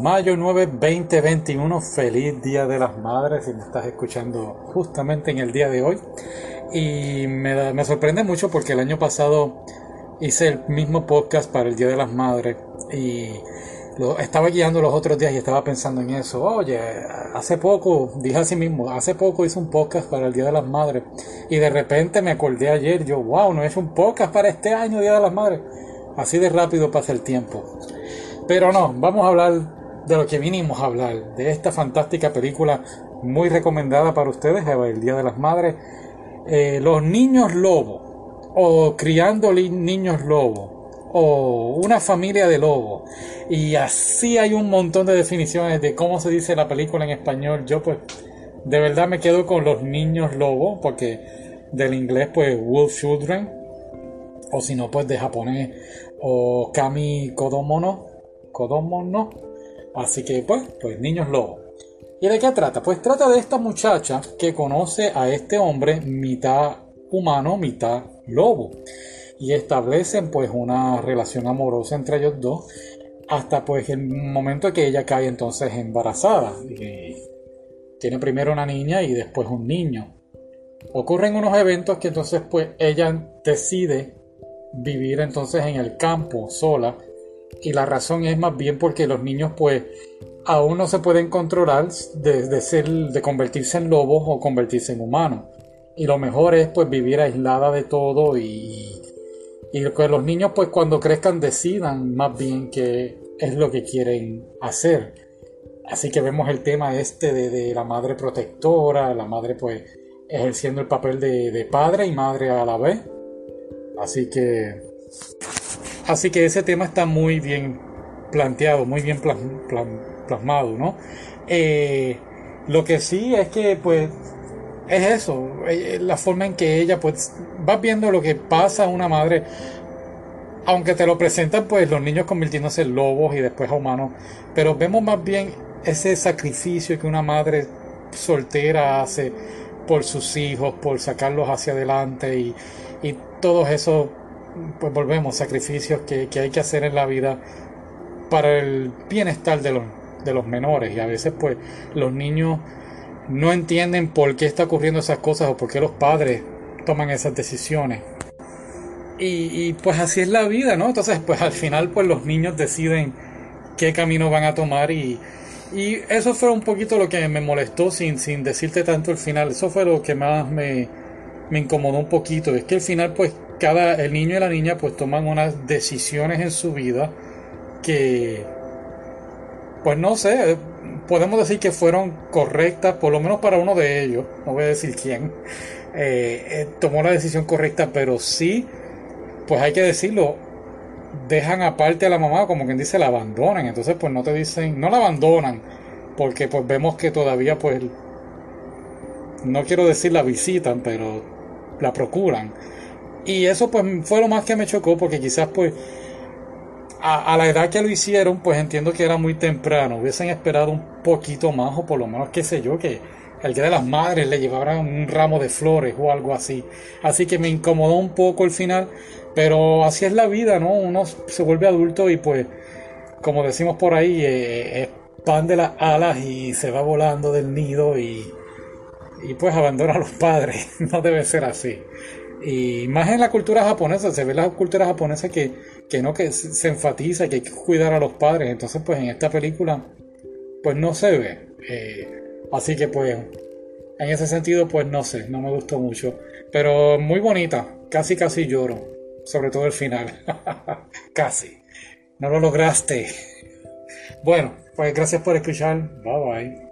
Mayo 9, 2021, feliz Día de las Madres si me estás escuchando justamente en el día de hoy. Y me, me sorprende mucho porque el año pasado hice el mismo podcast para el Día de las Madres y lo, estaba guiando los otros días y estaba pensando en eso. Oye, hace poco, dije así mismo, hace poco hice un podcast para el Día de las Madres y de repente me acordé ayer, yo, wow, no he hecho un podcast para este año, Día de las Madres. Así de rápido pasa el tiempo. Pero no, vamos a hablar de lo que vinimos a hablar, de esta fantástica película muy recomendada para ustedes, el Día de las Madres, eh, Los Niños Lobos, o Criando Niños Lobos, o Una Familia de Lobos. Y así hay un montón de definiciones de cómo se dice la película en español. Yo pues de verdad me quedo con Los Niños Lobos, porque del inglés pues Wolf Children, o si no pues de japonés, o Kami Kodomono, Kodomono, Así que, pues, pues niños lobos. ¿Y de qué trata? Pues trata de esta muchacha que conoce a este hombre mitad humano, mitad lobo. Y establecen pues una relación amorosa entre ellos dos hasta pues el momento que ella cae entonces embarazada. Y tiene primero una niña y después un niño. Ocurren unos eventos que entonces pues ella decide vivir entonces en el campo sola y la razón es más bien porque los niños pues aún no se pueden controlar de, ser, de convertirse en lobos o convertirse en humanos. Y lo mejor es pues vivir aislada de todo y, y que los niños pues cuando crezcan decidan más bien qué es lo que quieren hacer. Así que vemos el tema este de, de la madre protectora, la madre pues ejerciendo el papel de, de padre y madre a la vez. Así que Así que ese tema está muy bien planteado, muy bien plasmado, ¿no? Eh, lo que sí es que, pues, es eso, eh, la forma en que ella, pues, va viendo lo que pasa a una madre, aunque te lo presentan, pues, los niños convirtiéndose en lobos y después a humanos, pero vemos más bien ese sacrificio que una madre soltera hace por sus hijos, por sacarlos hacia adelante y, y todos esos pues volvemos, sacrificios que, hay que hacer en la vida para el bienestar de los, de los menores. Y a veces pues los niños no entienden por qué está ocurriendo esas cosas o por qué los padres toman esas decisiones. Y, pues así es la vida, ¿no? Entonces pues al final pues los niños deciden qué camino van a tomar y, y eso fue un poquito lo que me molestó sin, sin decirte tanto el final. Eso fue lo que más me, me incomodó un poquito. Es que al final pues cada el niño y la niña pues toman unas decisiones en su vida que pues no sé podemos decir que fueron correctas por lo menos para uno de ellos no voy a decir quién eh, eh, tomó la decisión correcta pero sí pues hay que decirlo dejan aparte a la mamá como quien dice la abandonan entonces pues no te dicen no la abandonan porque pues vemos que todavía pues no quiero decir la visitan pero la procuran y eso pues fue lo más que me chocó porque quizás pues a, la edad que lo hicieron pues entiendo que era muy temprano. Hubiesen esperado un poquito más o por lo menos qué sé yo que el día de las madres le llevaran un ramo de flores o algo así. Así que me incomodó un poco el final. Pero así es la vida, ¿no? Uno se vuelve adulto y pues como decimos por ahí eh, es pan de las alas y se va volando del nido y, y pues abandona a los padres. No debe ser así. Y más en la cultura japonesa, se ve la cultura japonesa que, que no, que se enfatiza que hay que cuidar a los padres. Entonces, pues en esta película, pues no se ve. Eh, así que, pues, en ese sentido, pues no sé, no me gustó mucho. Pero muy bonita, casi, casi lloro. Sobre todo el final. casi. No lo lograste. Bueno, pues gracias por escuchar. Bye bye.